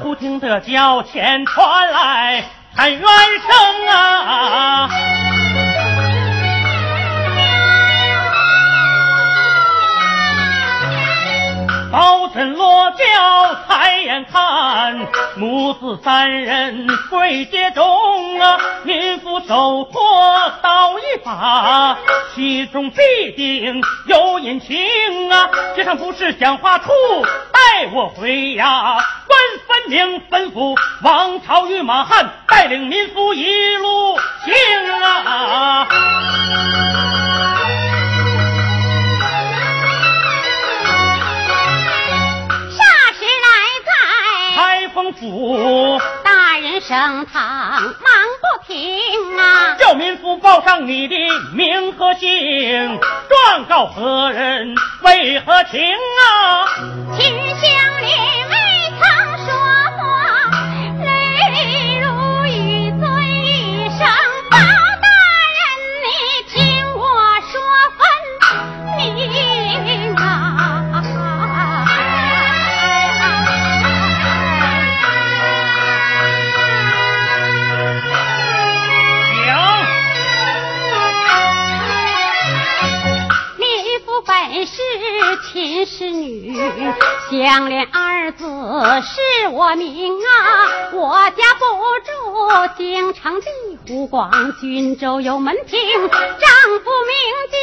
忽听得轿前传来喊冤声啊！包拯落轿抬眼看，母子三人跪阶中啊！民妇手托刀一把，其中必定有隐情啊！街上不是讲话处，带我回呀！官分明吩咐王朝与马汉带领民夫一路行啊！霎时来在开封府大人升堂忙不停啊！叫民夫报上你的名和姓，状告何人为何情啊？相莲二字是我名啊。我家不住京城的湖广，郡州有门庭，丈夫名叫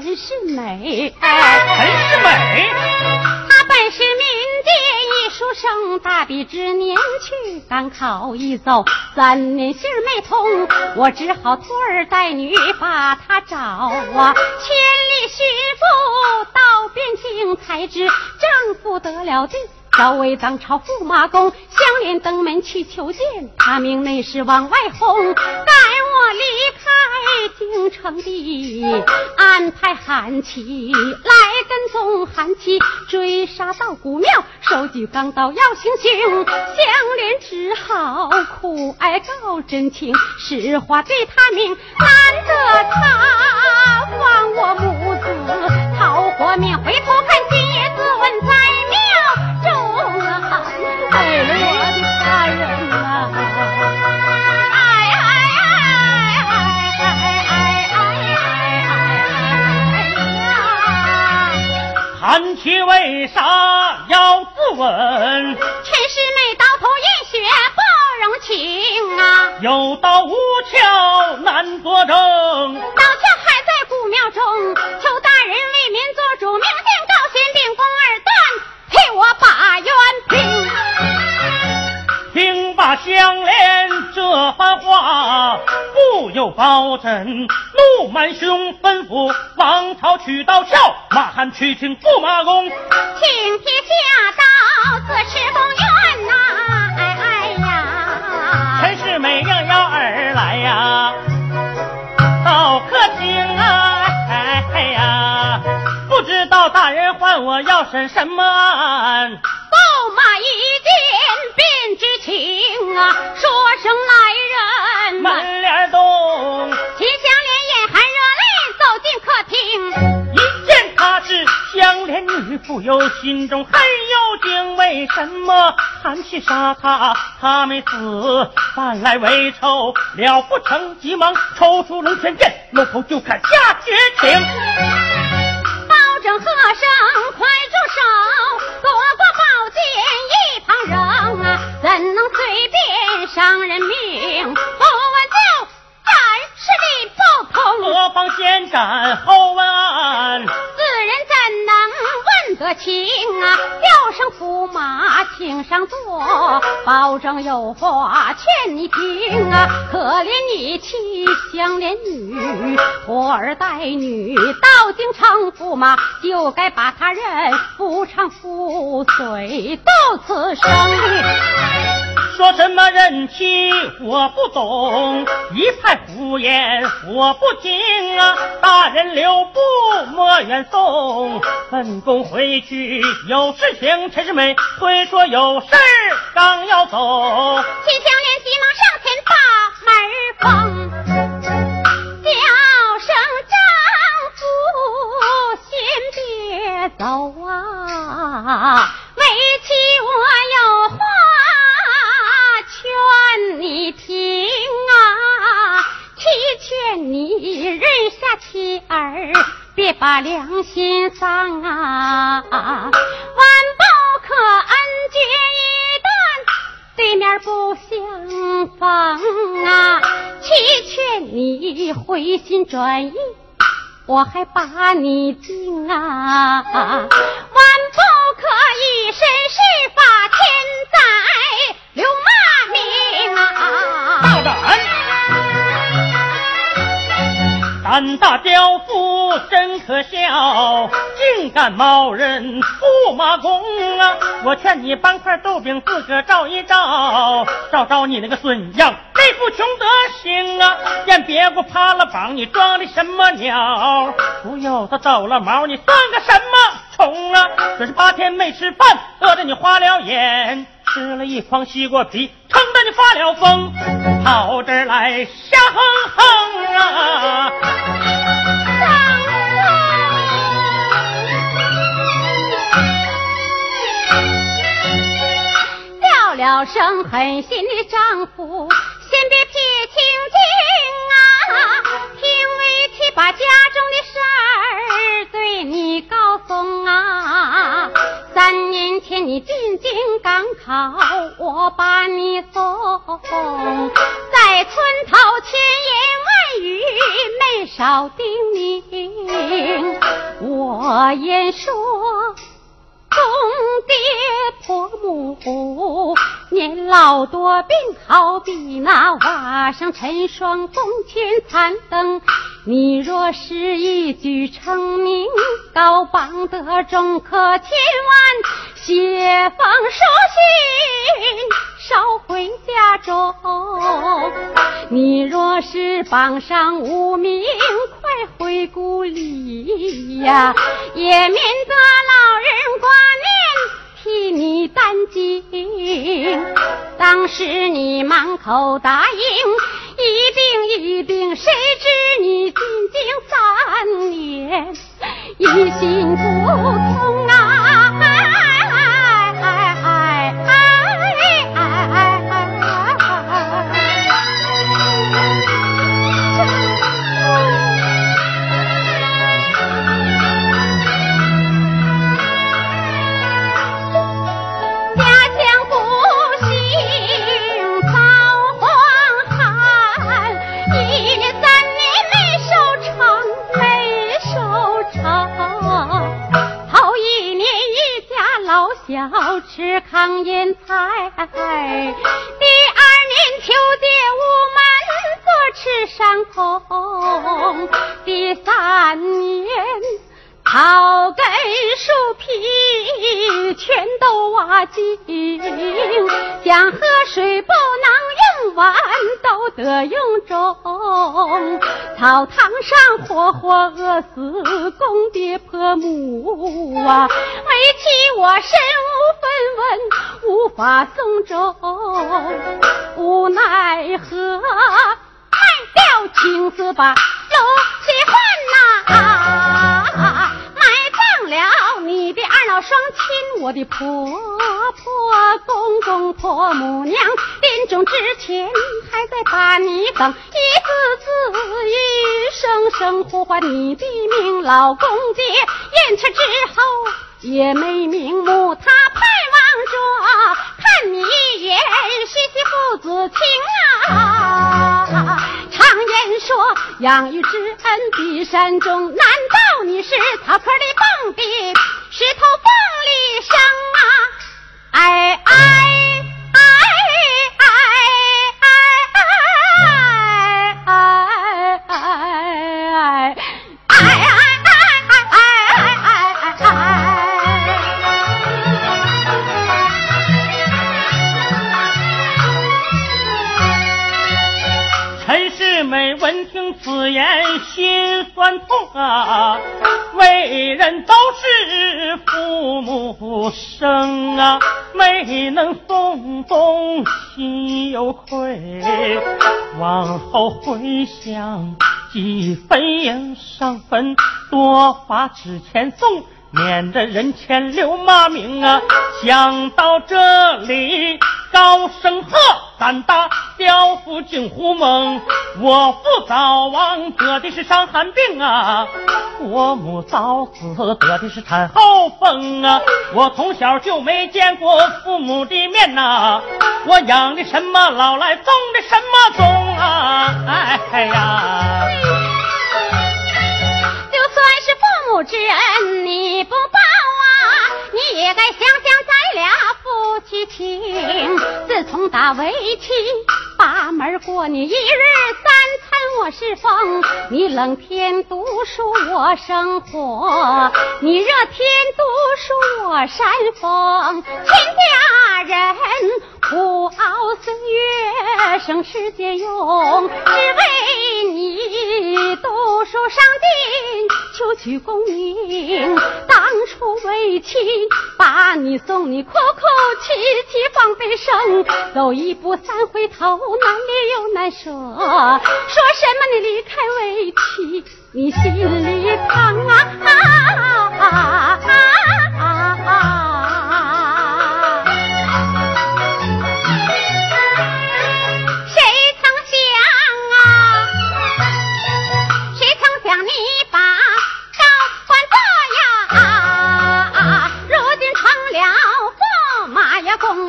陈世美。陈世美，生，大比之年去赶考一走，三年信儿没通，我只好托儿带女把他找啊。千里许妇到边境才知，丈夫得了病。早为当朝驸马公，相连登门去求见，他命内侍往外轰，赶我离开京城的，安排韩琦来跟踪韩琦，追杀到古庙，手举钢刀要行刑，香莲只好苦哀告真情，实话对他明，难得他放我母子逃活命，回头呀！韩琦为啥要自刎？陈世美刀头验血不容情啊！有刀无鞘难作不由包拯怒满胸，吩咐王朝取刀鞘，马汉去请驸马公。请帖下刀，自是公冤呐！哎哎呀！陈世美应邀而来呀，到客厅啊，哎哎呀，不知道大人唤我要审什么案？驸马一见便知情啊，说声来人，门帘动，女妇，有心中很有惊。为什么韩琦杀他？他没死，反来为仇？了不成，急忙抽出龙泉剑，露头就砍下绝情。包拯喝声快住手，夺过宝剑一旁扔啊，怎能随便伤人命？问得清啊？叫声驸马，请上座。保证有话劝你听啊，可怜你妻相怜女，托儿带女到京城，驸马就该把他认夫唱妇随，到此生说什么人妻我不懂，一派胡言我不听啊！大人留步莫远送，本宫回去有事情。陈世美推说有事刚要走，秦香莲急忙上前把门封。叫声丈夫，先别走啊！为妻我有话劝你听啊，祈劝你认下妻儿，别把良心丧啊！万不可恩绝一段，对面不相逢啊！祈劝你回心转意。我还把你敬啊，万不可以身试法，胆！胆大刁夫真可笑，竟敢冒人驸马公啊！我劝你搬块豆饼，自个照一照，照照你那个孙样，这副穷德行啊！见别个趴了膀，你装的什么鸟？不要他走了毛，你算个什么虫啊？这是八天没吃饭，饿得你花了眼，吃了一筐西瓜皮，撑得你发了疯，跑这儿来瞎哼哼啊！了声狠心的丈夫，先别撇清净啊，听为妻把家中的事儿对你告诉啊。三年前你进京赶考，我把你送，在村头千言万语没少叮咛，我言说。公爹婆母年老多病，好比那瓦上尘霜，宫前残灯。你若是一举成名，高榜得中，可千万写封书信捎回家中。你若是榜上无名，快回故里呀，也免得老人挂念。替你担惊，当时你满口答应，一定一定，谁知你法送终，无奈何卖掉青丝把楼去换呐、啊！埋葬了你的二老双亲，我的婆婆、公公、婆母娘，临终之前还在把你等，一字字、一声声呼唤你的名，老公爹咽气之后也没瞑目，他怕一眼，续续父子情啊！常言说养育之恩比山重，难道你是草坡里蹦的石头缝里生啊？哎哎心酸痛啊！为人都是父母生啊，没能送终心有愧。往后回想，几分忧伤分，多把纸钱送。免得人前留骂名啊！想到这里，高声喝，胆大刁夫惊虎猛。我父早亡，得的是伤寒病啊；我母早死，得的是产后风啊。我从小就没见过父母的面呐，我养的什么老来，种的什么种啊？哎呀！就算是父之恩你不报啊，你也该想想咱俩夫妻情。自从打围棋，把门过你一日三餐我是风，你冷天读书我生火，你热天读书我扇风，亲家人苦熬岁月省吃俭用，只为上进。求取功名，当初为妻把你送你，哭哭泣泣放悲声，走一步三回头，难离又难舍。说什么你离开为妻，你心里疼啊啊！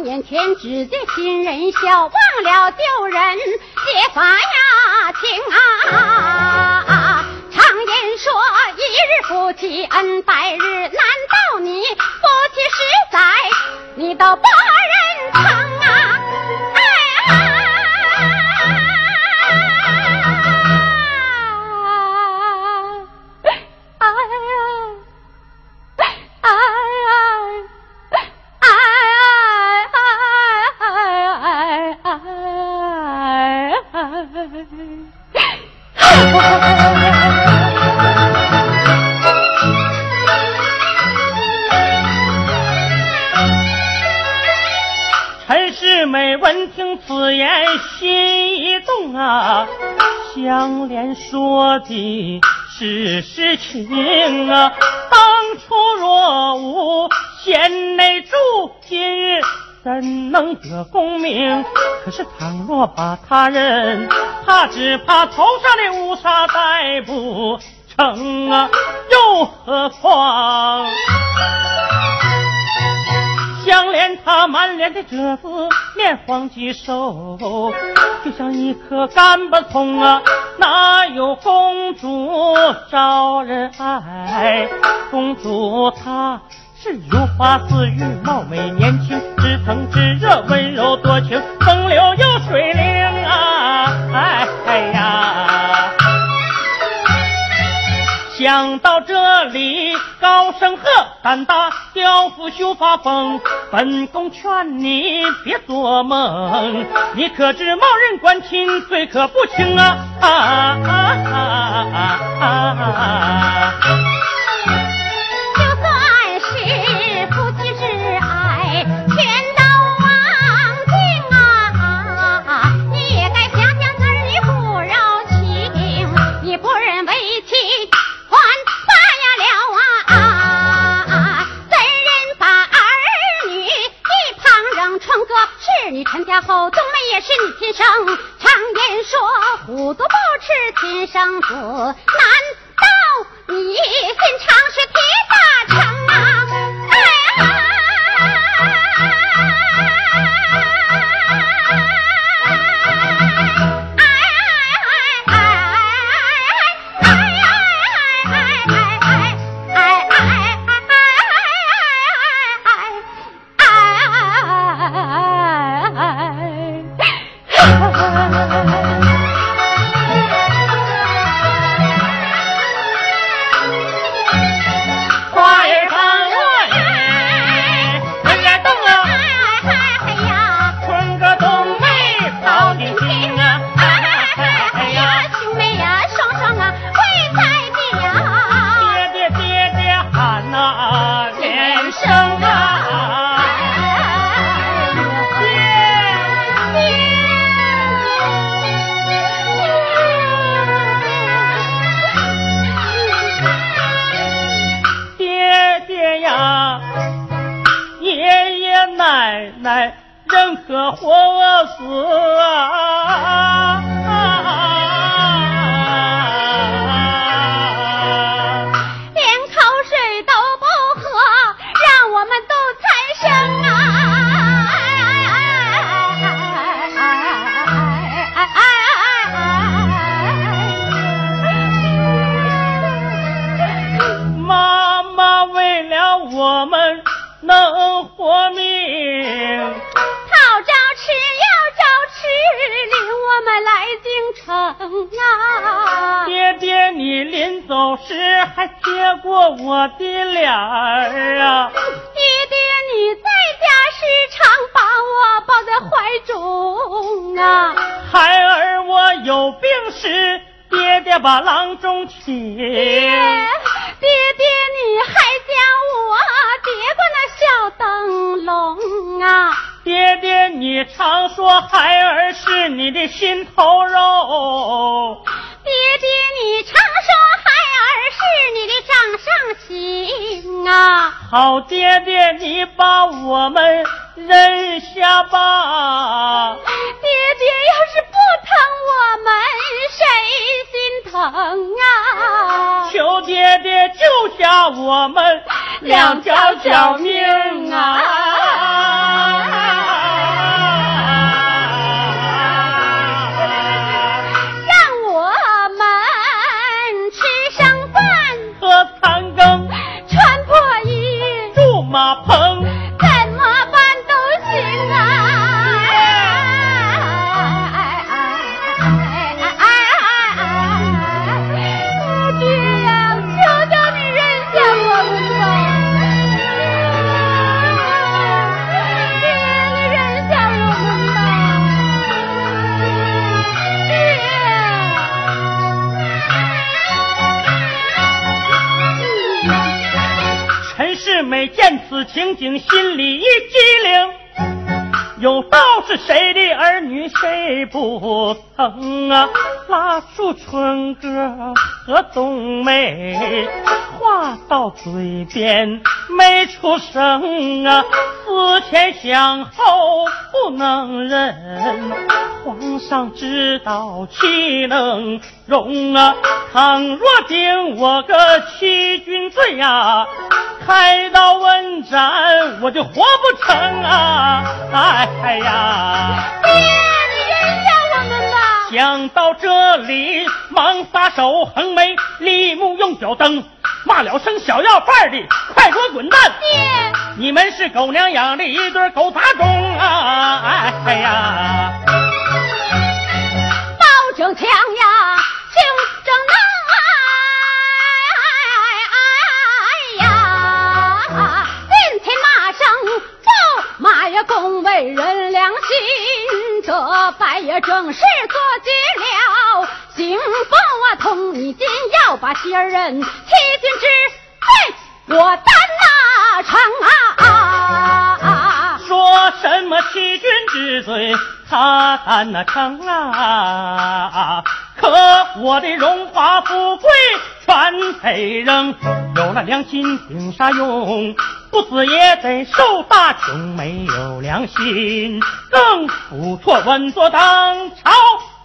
眼前只见新人笑，忘了旧人结发呀情啊！常言说一日夫妻恩百日，难道你夫妻实在你都把人疼倘若把他人，怕只怕头上的乌纱戴不成啊！又何况相连他满脸的褶子，面黄肌瘦，就像一颗干巴葱啊！哪有公主招人爱？公主她。是如花似玉，貌美年轻，知疼知热，温声喝，胆大刁夫休发疯，本宫劝你别做梦，你可知冒人官亲，罪可不轻啊！啊啊啊啊啊！啊啊啊家后，冬梅也是你亲生。常言说，虎毒不吃亲生子，难道你心肠是铁打成喜爹爹救下我们两条小命啊！情景，心里一激灵。有道是谁的儿女谁不疼啊？拉出春哥和冬梅，话到嘴边没出声啊。思前想后不能忍，皇上知道岂能容啊？倘若定我个欺君罪呀，开刀问斩我就活不成啊！哎呀，爹，你认下我们吧。想到这里，忙撒手横眉立目用脚蹬，骂了声小要饭的，快给我滚蛋！爹，你们是狗娘养的一对狗杂种啊！哎呀，包拯强呀，行正啊！也恭维人良心，这败也正是做极了。幸福啊，同你今要把袭人欺君之罪，我担那成啊！说什么欺君之罪，他担那成啊？可我的荣华富贵全得扔，有了良心顶啥用？不死也得受大穷，没有良心更不错。稳坐当朝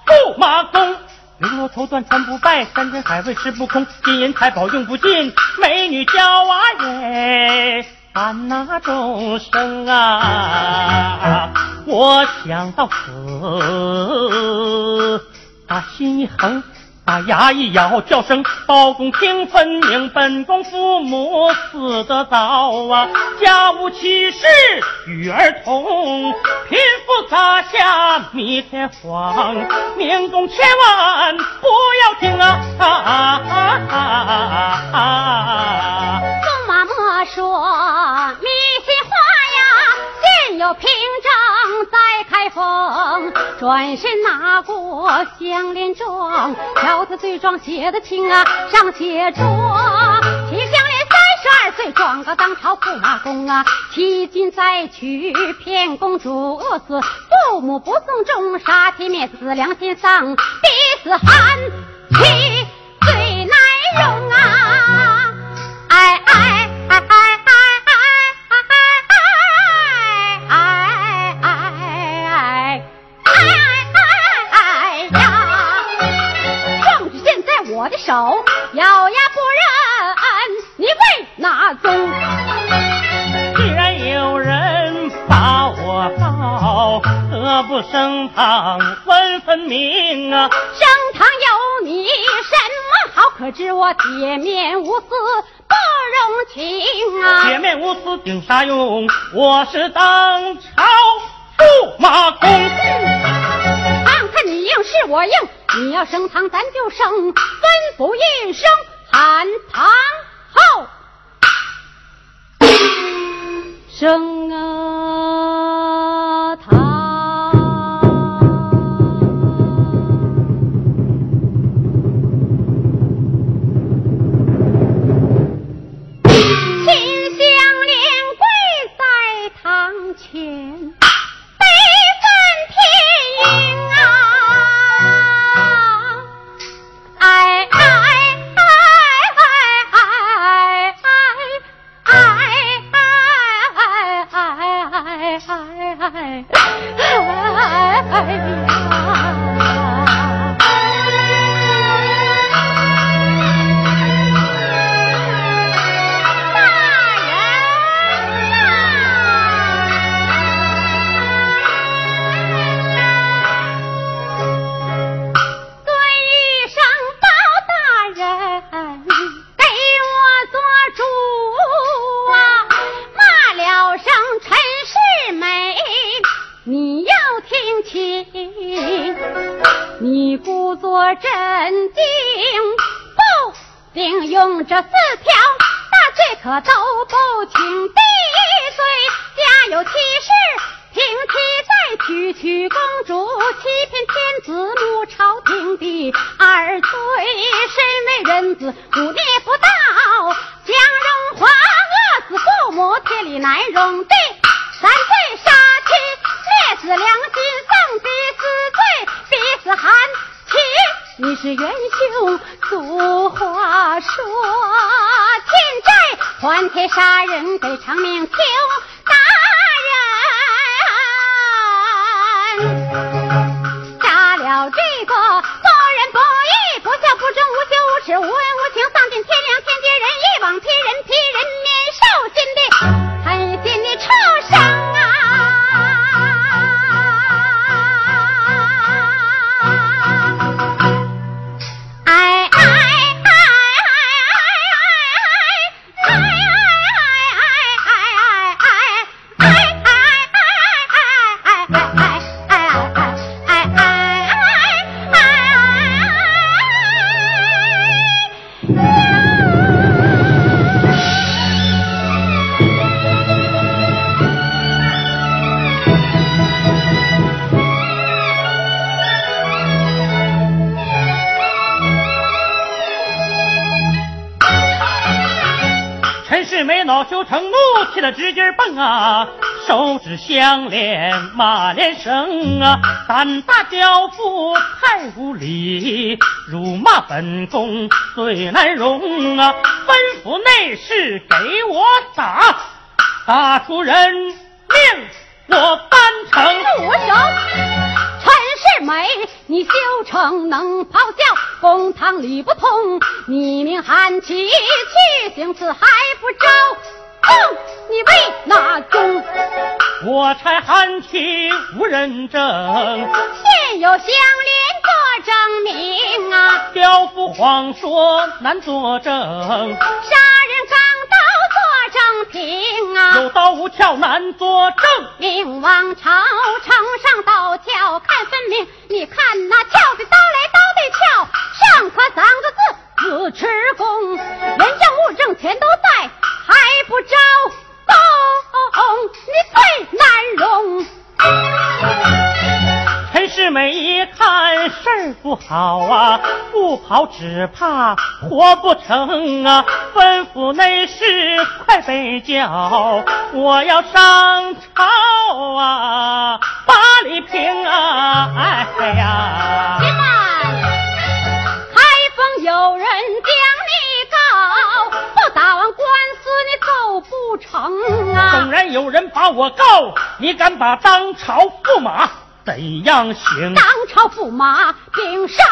驸马公，绫罗绸缎穿不败，山珍海味吃不空，金银财宝用不尽，美女娇娃也伴那众生啊！我想到此，把心一横。把牙一咬，叫声包公听分明，本宫父母死得早啊，家务其事与儿同，贫富砸下弥天荒，明公千万不要听啊！啊啊啊啊啊！驸马莫说迷信，有凭证在开封，转身拿过相连状，条子罪状写的清啊，上写着。齐香莲三十二岁，状告当朝驸马公啊，欺君再娶骗公主饿，死父母不送终，杀妻灭子良心丧，逼死汉妻最难容。既然有人把我告何不升堂问分明啊？升堂有你什么好？可知我铁面无私不容情啊？铁面无私顶啥用？我是当朝驸马公。公看看你硬是我硬你要升堂咱就升吩咐一声喊堂号生啊。子羞成怒，气得直劲蹦啊，手指相连马连绳啊，胆大刁妇太无礼，辱骂本宫最难容啊！吩咐内侍给我打，打出人命我颁呈。住手！陈世美，你修成能咆哮，公堂理不通，你命韩琦去行刺还不招，哼！你为哪宗？我差韩琦无人证，现有相连做证明啊！刁妇谎说难作证，杀人钢刀做证凭啊！有刀无鞘难作证。明王朝城上刀鞘看分明，你看那鞘的刀来刀的鞘，上刻三个字子持公，人证物证全都在，还不招供，你最难容。陈世美一看事儿不好啊，不跑只怕活不成啊！吩咐内侍快备轿，我要上朝啊，八里平啊！哎呀！且慢，开封有人将你告，不打完官司你告不成啊！纵然有人把我告，你敢把当朝驸马怎样行？当朝驸马凭啥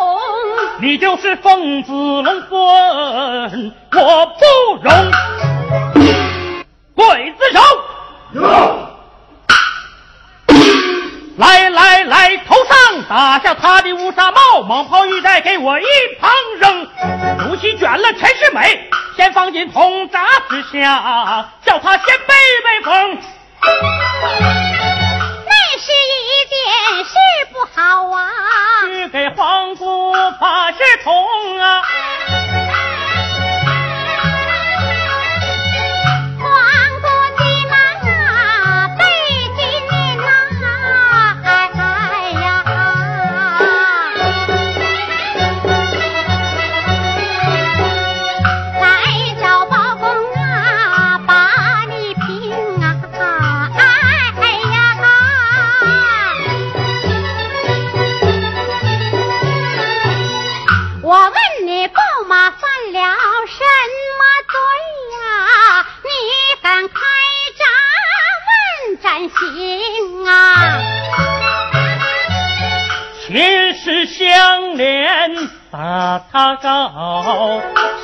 用？你就是奉子龙魂，我不容。刽子手，来来来，头上打下他的乌纱帽，蟒袍玉带给我一旁扔，如其卷了陈世美，先放进铜闸之下，叫他先背背风。那是一件事不好啊！去给皇姑把事通啊！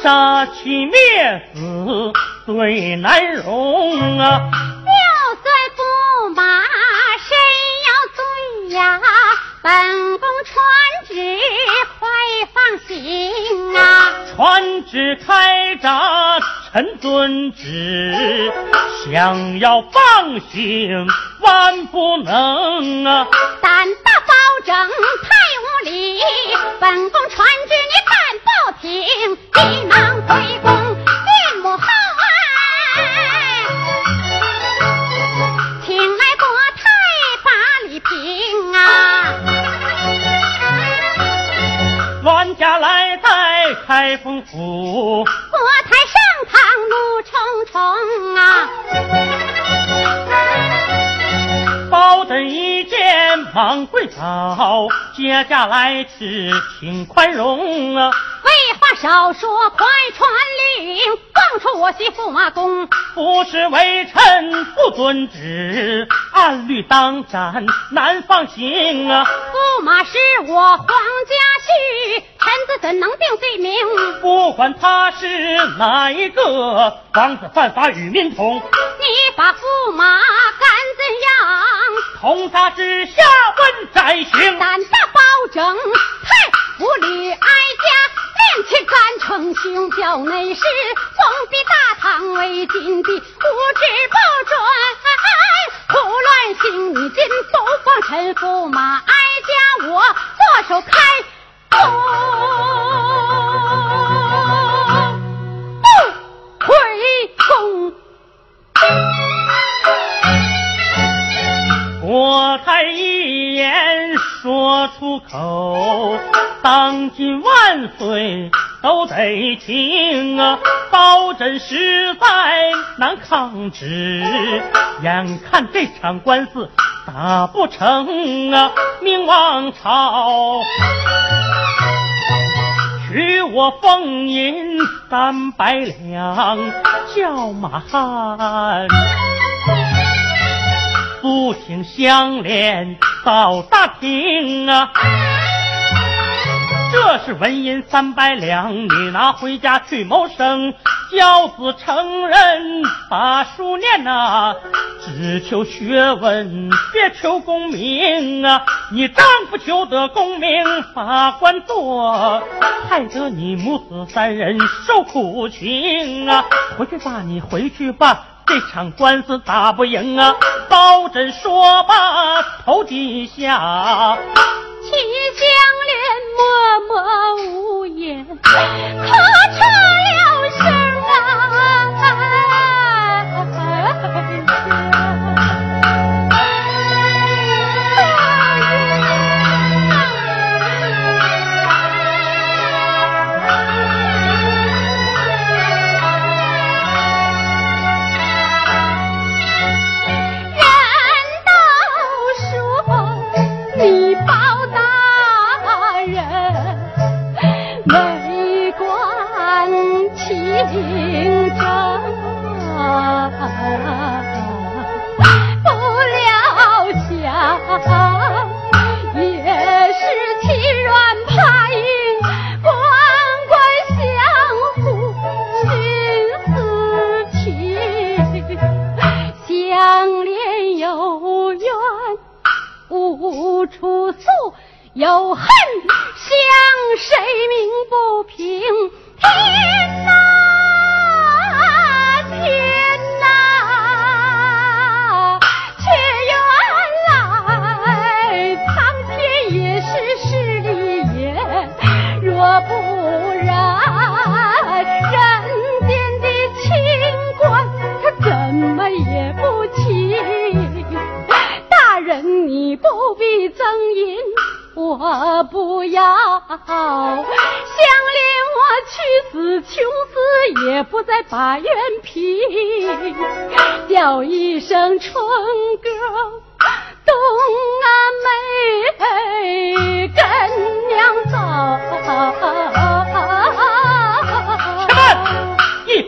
杀妻灭子最难容啊！就算驸马谁要罪呀，本宫传旨快放行啊！传旨开闸，臣遵旨，想要放行万不能啊！胆大包拯太无礼，本宫传旨你敢不听？急忙回宫禀母后哎，请来国太把礼平啊！乱家来开封府，国太上堂怒冲冲啊！包拯一见忙跪倒，接下来迟，请宽容啊！废话少说，快传令，放出我媳驸马公。不是微臣不遵旨，按律当斩，难放行啊！驸马是我皇家婿，臣子怎能定罪名？不管他是哪一个，王子犯法与民同。你把驸马？通杀之下问宰刑，胆大包拯太无礼哀家，面前敢称兄，叫内侍封闭大唐为禁地，无知不准，胡乱行，你今不放臣驸马哀家，我左手开不回宫。我才一言说出口，当今万岁都得听啊！包拯实在难抗旨，眼看这场官司打不成啊！明王朝取我俸银三百两，叫马汉。不请相连到大厅啊！这是纹银三百两，你拿回家去谋生。教子成人把书念呐，只求学问，别求功名啊！你丈夫求得功名，把官做，害得你母子三人受苦情啊！回去吧，你回去吧。这场官司打不赢啊！包拯说罢，头低下，齐香莲默默无言，可出了声啊。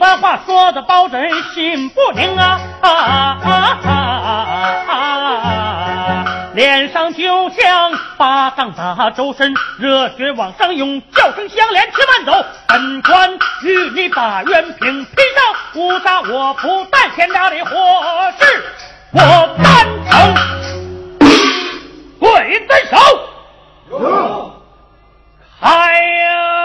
一番话说的包拯心不宁啊啊啊啊啊！脸上就像。巴掌打周身，热血往上涌，叫声相连，且慢走。本官与你把元平披上，无杀我不担天大的祸事，我担成鬼子手。开。喜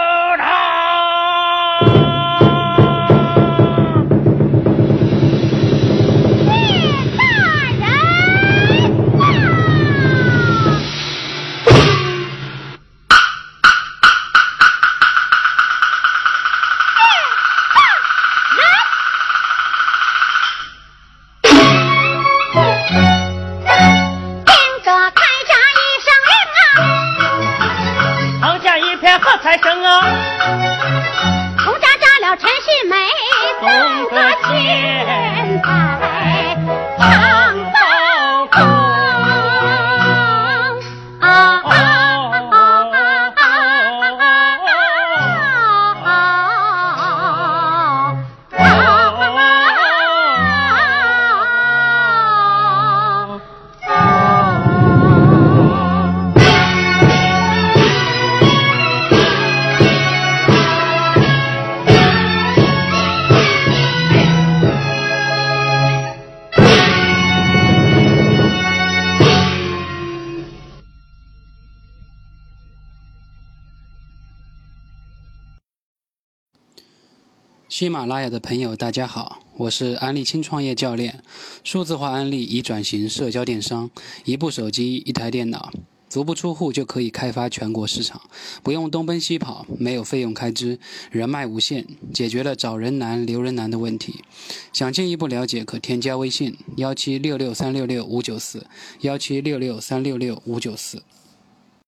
马拉雅的朋友，大家好，我是安利轻创业教练。数字化安利已转型社交电商，一部手机、一台电脑，足不出户就可以开发全国市场，不用东奔西跑，没有费用开支，人脉无限，解决了找人难、留人难的问题。想进一步了解，可添加微信：幺七六六三六六五九四，幺七六六三六六五九四。